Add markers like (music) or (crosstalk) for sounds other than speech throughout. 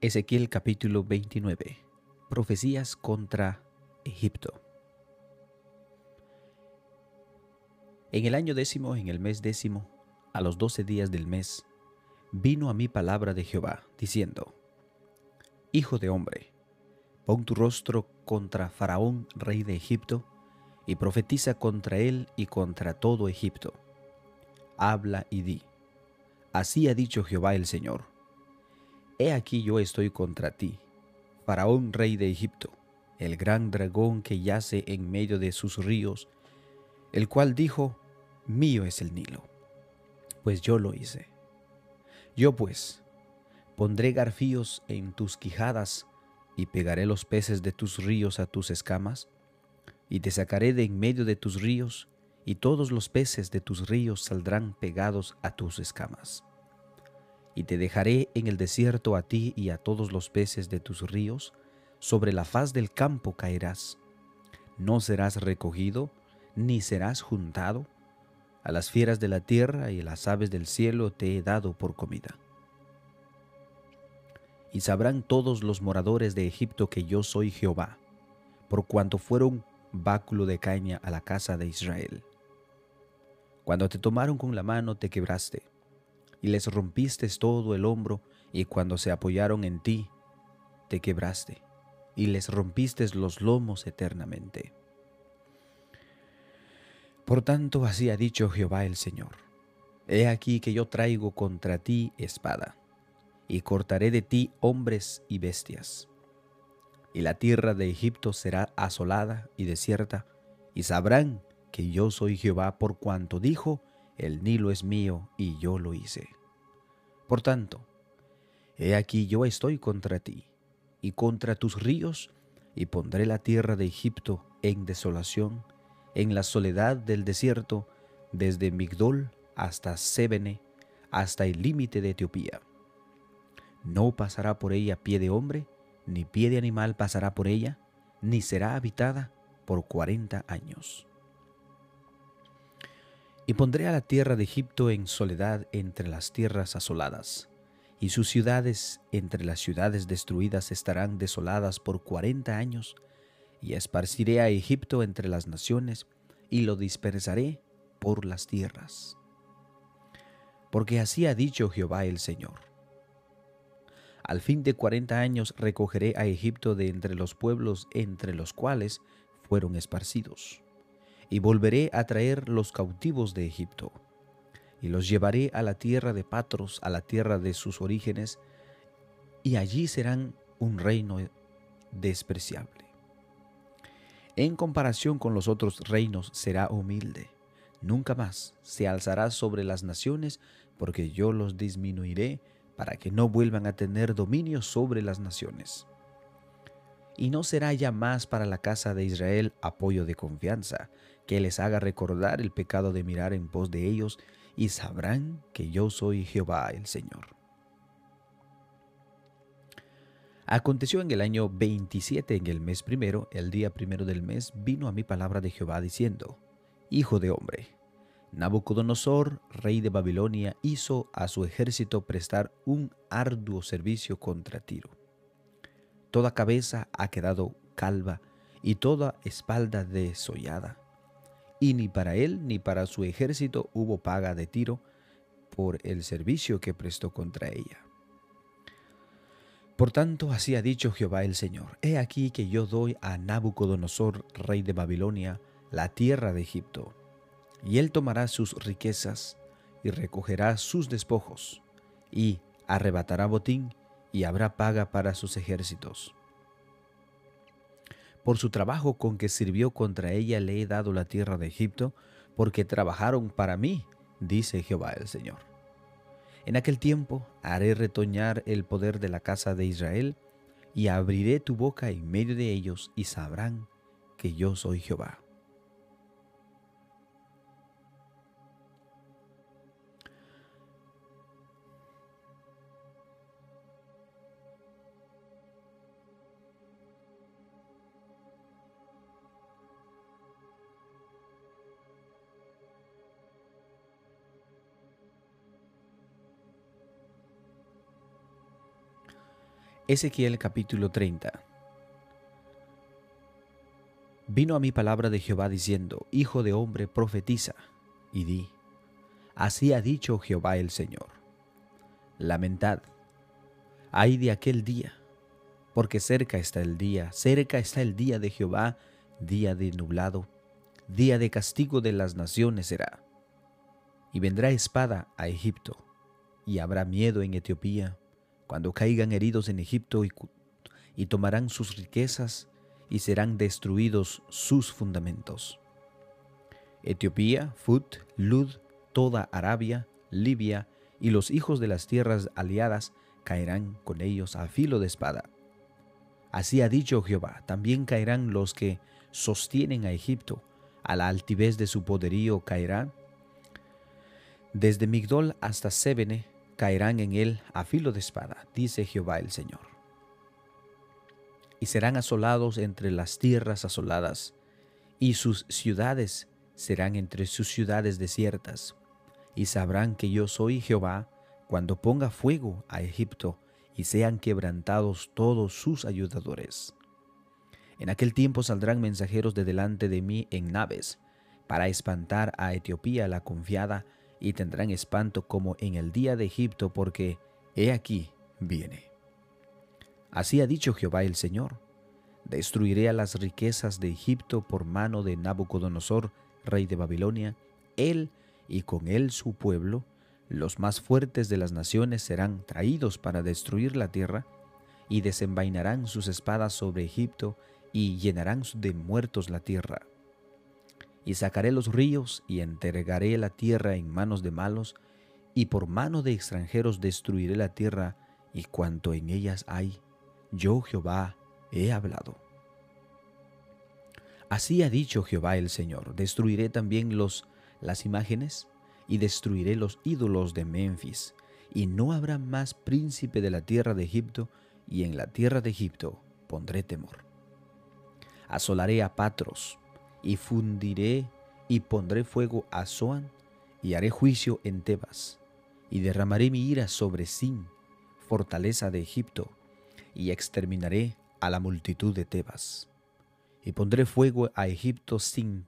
Ezequiel capítulo 29. Profecías contra Egipto. En el año décimo, en el mes décimo, a los doce días del mes, vino a mí palabra de Jehová, diciendo, Hijo de hombre, pon tu rostro contra Faraón, rey de Egipto, y profetiza contra él y contra todo Egipto. Habla y di, Así ha dicho Jehová el Señor. He aquí yo estoy contra ti, Faraón, rey de Egipto, el gran dragón que yace en medio de sus ríos, el cual dijo, Mío es el Nilo, pues yo lo hice. Yo pues pondré garfíos en tus quijadas y pegaré los peces de tus ríos a tus escamas, y te sacaré de en medio de tus ríos, y todos los peces de tus ríos saldrán pegados a tus escamas. Y te dejaré en el desierto a ti y a todos los peces de tus ríos, sobre la faz del campo caerás. No serás recogido, ni serás juntado. A las fieras de la tierra y a las aves del cielo te he dado por comida. Y sabrán todos los moradores de Egipto que yo soy Jehová, por cuanto fueron báculo de caña a la casa de Israel. Cuando te tomaron con la mano te quebraste, y les rompiste todo el hombro, y cuando se apoyaron en ti, te quebraste, y les rompiste los lomos eternamente. Por tanto, así ha dicho Jehová el Señor. He aquí que yo traigo contra ti espada, y cortaré de ti hombres y bestias. Y la tierra de Egipto será asolada y desierta, y sabrán que yo soy Jehová por cuanto dijo, el Nilo es mío y yo lo hice. Por tanto, he aquí yo estoy contra ti y contra tus ríos, y pondré la tierra de Egipto en desolación, en la soledad del desierto, desde Migdol hasta Sebene, hasta el límite de Etiopía. No pasará por ella pie de hombre, ni pie de animal pasará por ella, ni será habitada por cuarenta años. Y pondré a la tierra de Egipto en soledad entre las tierras asoladas, y sus ciudades entre las ciudades destruidas estarán desoladas por cuarenta años, y esparciré a Egipto entre las naciones, y lo dispersaré por las tierras. Porque así ha dicho Jehová el Señor. Al fin de cuarenta años recogeré a Egipto de entre los pueblos entre los cuales fueron esparcidos y volveré a traer los cautivos de Egipto, y los llevaré a la tierra de Patros, a la tierra de sus orígenes, y allí serán un reino despreciable. En comparación con los otros reinos será humilde, nunca más se alzará sobre las naciones, porque yo los disminuiré para que no vuelvan a tener dominio sobre las naciones. Y no será ya más para la casa de Israel apoyo de confianza, que les haga recordar el pecado de mirar en pos de ellos, y sabrán que yo soy Jehová el Señor. Aconteció en el año 27, en el mes primero, el día primero del mes, vino a mi palabra de Jehová diciendo, Hijo de hombre, Nabucodonosor, rey de Babilonia, hizo a su ejército prestar un arduo servicio contra Tiro. Toda cabeza ha quedado calva y toda espalda desollada y ni para él ni para su ejército hubo paga de tiro por el servicio que prestó contra ella. Por tanto, así ha dicho Jehová el Señor, he aquí que yo doy a Nabucodonosor, rey de Babilonia, la tierra de Egipto, y él tomará sus riquezas y recogerá sus despojos, y arrebatará botín, y habrá paga para sus ejércitos por su trabajo con que sirvió contra ella le he dado la tierra de Egipto, porque trabajaron para mí, dice Jehová el Señor. En aquel tiempo haré retoñar el poder de la casa de Israel, y abriré tu boca en medio de ellos, y sabrán que yo soy Jehová. Ezequiel capítulo 30 Vino a mí palabra de Jehová diciendo, Hijo de hombre, profetiza, y di, Así ha dicho Jehová el Señor. Lamentad, ay de aquel día, porque cerca está el día, cerca está el día de Jehová, día de nublado, día de castigo de las naciones será. Y vendrá espada a Egipto, y habrá miedo en Etiopía, cuando caigan heridos en Egipto y, tomarán sus riquezas y serán destruidos sus fundamentos. Etiopía, Fut, Lud, toda Arabia, Libia y los hijos de las tierras aliadas caerán con ellos a filo de espada. Así ha dicho Jehová, también caerán los que sostienen a Egipto, a la altivez de su poderío caerán. Desde Migdol hasta Sebene caerán en él a filo de espada, dice Jehová el Señor. Y serán asolados entre las tierras asoladas, y sus ciudades serán entre sus ciudades desiertas, y sabrán que yo soy Jehová cuando ponga fuego a Egipto y sean quebrantados todos sus ayudadores. En aquel tiempo saldrán mensajeros de delante de mí en naves, para espantar a Etiopía la confiada, y tendrán espanto como en el día de Egipto, porque he aquí viene. Así ha dicho Jehová el Señor. Destruiré a las riquezas de Egipto por mano de Nabucodonosor, rey de Babilonia. Él y con él su pueblo, los más fuertes de las naciones serán traídos para destruir la tierra, y desenvainarán sus espadas sobre Egipto, y llenarán de muertos la tierra y sacaré los ríos y entregaré la tierra en manos de malos, y por mano de extranjeros destruiré la tierra y cuanto en ellas hay. Yo Jehová he hablado. Así ha dicho Jehová el Señor, destruiré también los las imágenes y destruiré los ídolos de Memphis, y no habrá más príncipe de la tierra de Egipto, y en la tierra de Egipto pondré temor. Asolaré a Patros, y fundiré y pondré fuego a Zoan y haré juicio en Tebas y derramaré mi ira sobre Sin, fortaleza de Egipto, y exterminaré a la multitud de Tebas. Y pondré fuego a Egipto Sin.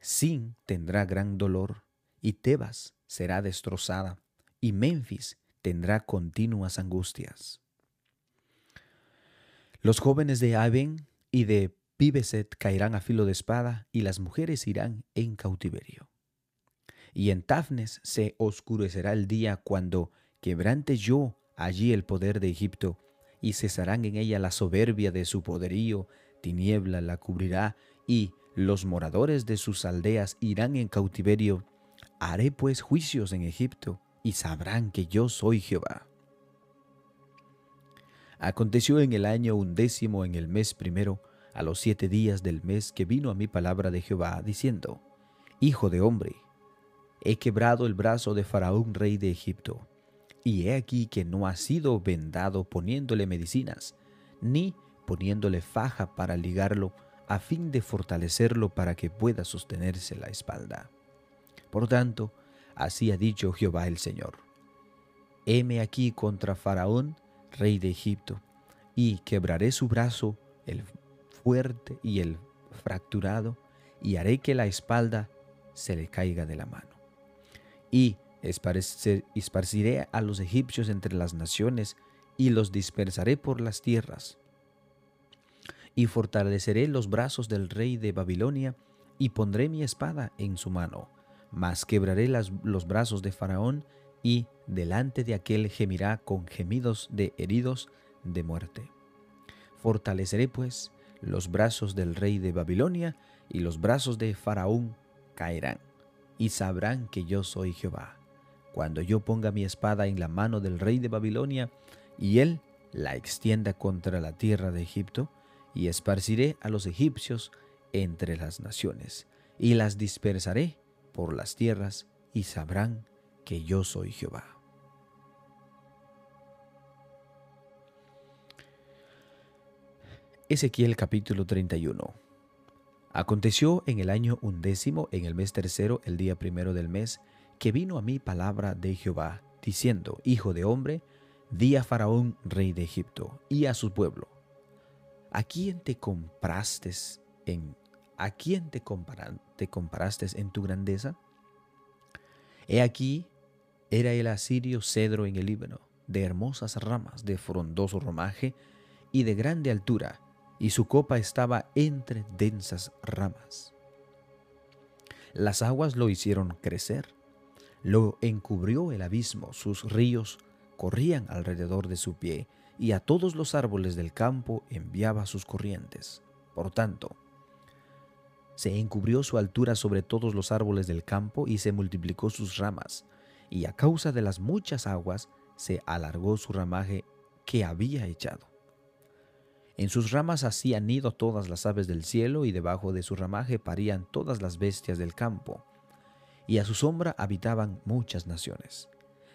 Sin tendrá gran dolor, y Tebas será destrozada, y Memphis tendrá continuas angustias. Los jóvenes de Aben y de Pibeset caerán a filo de espada y las mujeres irán en cautiverio. Y en Tafnes se oscurecerá el día cuando quebrante yo allí el poder de Egipto y cesarán en ella la soberbia de su poderío, tiniebla la cubrirá y los moradores de sus aldeas irán en cautiverio. Haré pues juicios en Egipto y sabrán que yo soy Jehová. Aconteció en el año undécimo en el mes primero, a los siete días del mes que vino a mi palabra de Jehová, diciendo, Hijo de hombre, he quebrado el brazo de Faraón, rey de Egipto, y he aquí que no ha sido vendado poniéndole medicinas, ni poniéndole faja para ligarlo, a fin de fortalecerlo para que pueda sostenerse la espalda. Por tanto, así ha dicho Jehová el Señor. Heme aquí contra Faraón, rey de Egipto, y quebraré su brazo, el fuerte y el fracturado, y haré que la espalda se le caiga de la mano. Y esparciré a los egipcios entre las naciones, y los dispersaré por las tierras. Y fortaleceré los brazos del rey de Babilonia, y pondré mi espada en su mano, mas quebraré los brazos de Faraón, y delante de aquel gemirá con gemidos de heridos de muerte. Fortaleceré pues los brazos del rey de Babilonia y los brazos de Faraón caerán, y sabrán que yo soy Jehová, cuando yo ponga mi espada en la mano del rey de Babilonia, y él la extienda contra la tierra de Egipto, y esparciré a los egipcios entre las naciones, y las dispersaré por las tierras, y sabrán que yo soy Jehová. Ezequiel capítulo 31. Aconteció en el año undécimo, en el mes tercero, el día primero del mes, que vino a mí palabra de Jehová, diciendo, Hijo de hombre, di a Faraón, rey de Egipto, y a su pueblo, ¿a quién te compraste en ¿a quién te, comparaste en tu grandeza? He aquí, era el asirio cedro en el Líbano, de hermosas ramas, de frondoso romaje y de grande altura, y su copa estaba entre densas ramas. Las aguas lo hicieron crecer, lo encubrió el abismo, sus ríos corrían alrededor de su pie, y a todos los árboles del campo enviaba sus corrientes. Por tanto, se encubrió su altura sobre todos los árboles del campo y se multiplicó sus ramas, y a causa de las muchas aguas se alargó su ramaje que había echado. En sus ramas hacían nido todas las aves del cielo y debajo de su ramaje parían todas las bestias del campo, y a su sombra habitaban muchas naciones.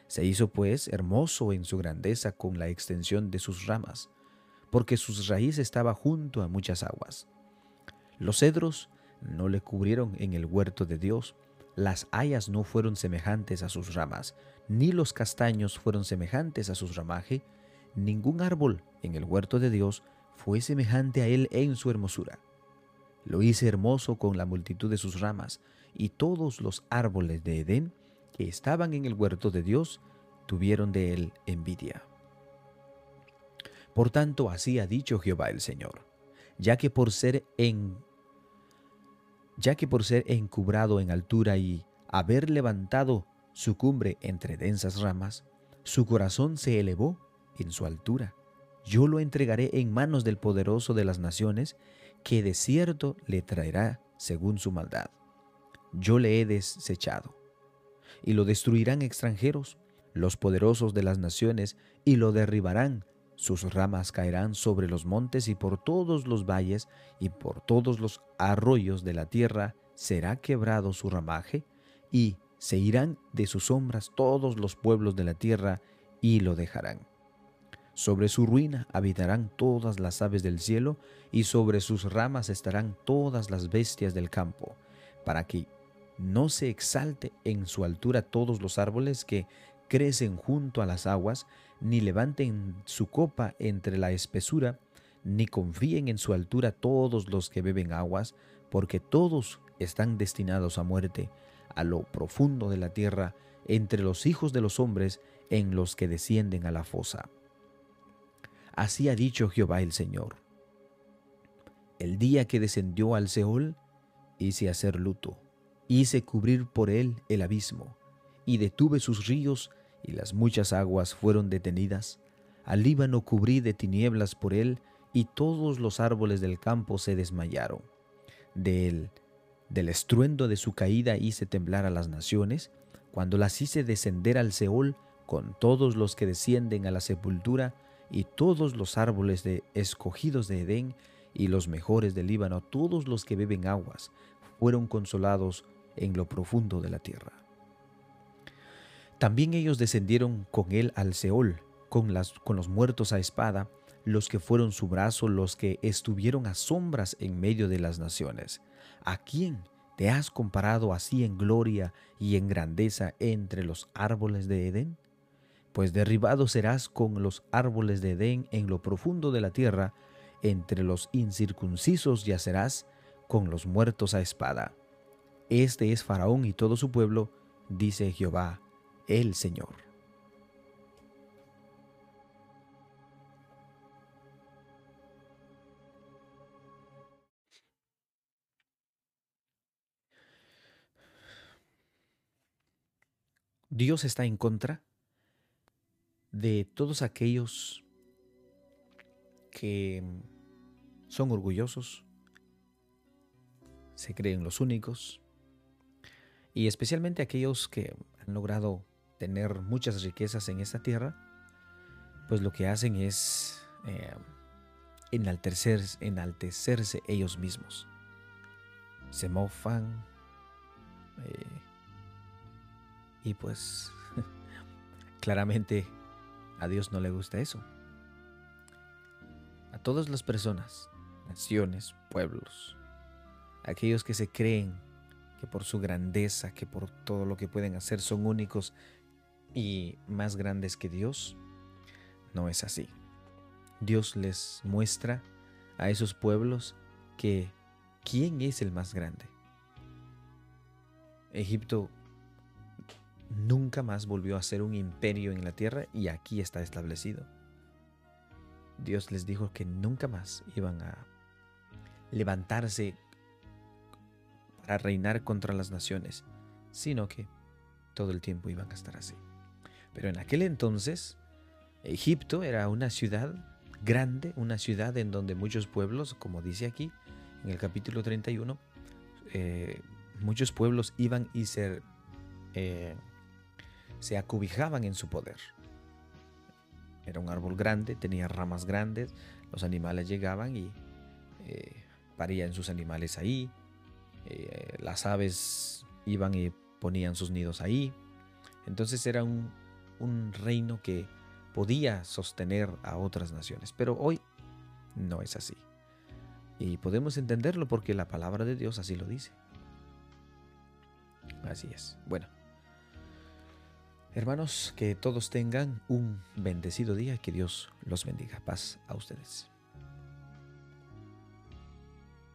Se hizo pues hermoso en su grandeza con la extensión de sus ramas, porque sus raíces estaba junto a muchas aguas. Los cedros no le cubrieron en el huerto de Dios, las hayas no fueron semejantes a sus ramas, ni los castaños fueron semejantes a su ramaje, ningún árbol en el huerto de Dios fue semejante a él en su hermosura. Lo hice hermoso con la multitud de sus ramas, y todos los árboles de Edén que estaban en el huerto de Dios tuvieron de él envidia. Por tanto, así ha dicho Jehová el Señor, ya que por ser en ya que por ser encubrado en altura y haber levantado su cumbre entre densas ramas, su corazón se elevó en su altura. Yo lo entregaré en manos del poderoso de las naciones, que de cierto le traerá según su maldad. Yo le he desechado, y lo destruirán extranjeros, los poderosos de las naciones, y lo derribarán sus ramas caerán sobre los montes y por todos los valles y por todos los arroyos de la tierra será quebrado su ramaje y se irán de sus sombras todos los pueblos de la tierra y lo dejarán. Sobre su ruina habitarán todas las aves del cielo y sobre sus ramas estarán todas las bestias del campo, para que no se exalte en su altura todos los árboles que crecen junto a las aguas, ni levanten su copa entre la espesura, ni confíen en su altura todos los que beben aguas, porque todos están destinados a muerte, a lo profundo de la tierra, entre los hijos de los hombres, en los que descienden a la fosa. Así ha dicho Jehová el Señor. El día que descendió al Seol, hice hacer luto, hice cubrir por él el abismo, y detuve sus ríos y las muchas aguas fueron detenidas. Al Líbano cubrí de tinieblas por él, y todos los árboles del campo se desmayaron. De él, del estruendo de su caída hice temblar a las naciones, cuando las hice descender al Seol con todos los que descienden a la sepultura, y todos los árboles de escogidos de Edén, y los mejores del Líbano, todos los que beben aguas, fueron consolados en lo profundo de la tierra. También ellos descendieron con él al Seol, con, las, con los muertos a espada, los que fueron su brazo, los que estuvieron a sombras en medio de las naciones. ¿A quién te has comparado así en gloria y en grandeza entre los árboles de Edén? Pues derribado serás con los árboles de Edén en lo profundo de la tierra, entre los incircuncisos yacerás con los muertos a espada. Este es Faraón y todo su pueblo, dice Jehová el Señor. Dios está en contra de todos aquellos que son orgullosos, se creen los únicos, y especialmente aquellos que han logrado tener muchas riquezas en esta tierra, pues lo que hacen es eh, enaltecerse ellos mismos. Se mofan eh, y pues (laughs) claramente a Dios no le gusta eso. A todas las personas, naciones, pueblos, aquellos que se creen que por su grandeza, que por todo lo que pueden hacer son únicos y más grandes que Dios, no es así. Dios les muestra a esos pueblos que quién es el más grande. Egipto nunca más volvió a ser un imperio en la tierra y aquí está establecido. Dios les dijo que nunca más iban a levantarse para reinar contra las naciones, sino que todo el tiempo iban a estar así. Pero en aquel entonces, Egipto era una ciudad grande, una ciudad en donde muchos pueblos, como dice aquí en el capítulo 31, eh, muchos pueblos iban y se, eh, se acobijaban en su poder. Era un árbol grande, tenía ramas grandes, los animales llegaban y eh, parían sus animales ahí, las aves iban y ponían sus nidos ahí. Entonces era un, un reino que podía sostener a otras naciones. Pero hoy no es así. Y podemos entenderlo porque la palabra de Dios así lo dice. Así es. Bueno. Hermanos, que todos tengan un bendecido día y que Dios los bendiga. Paz a ustedes.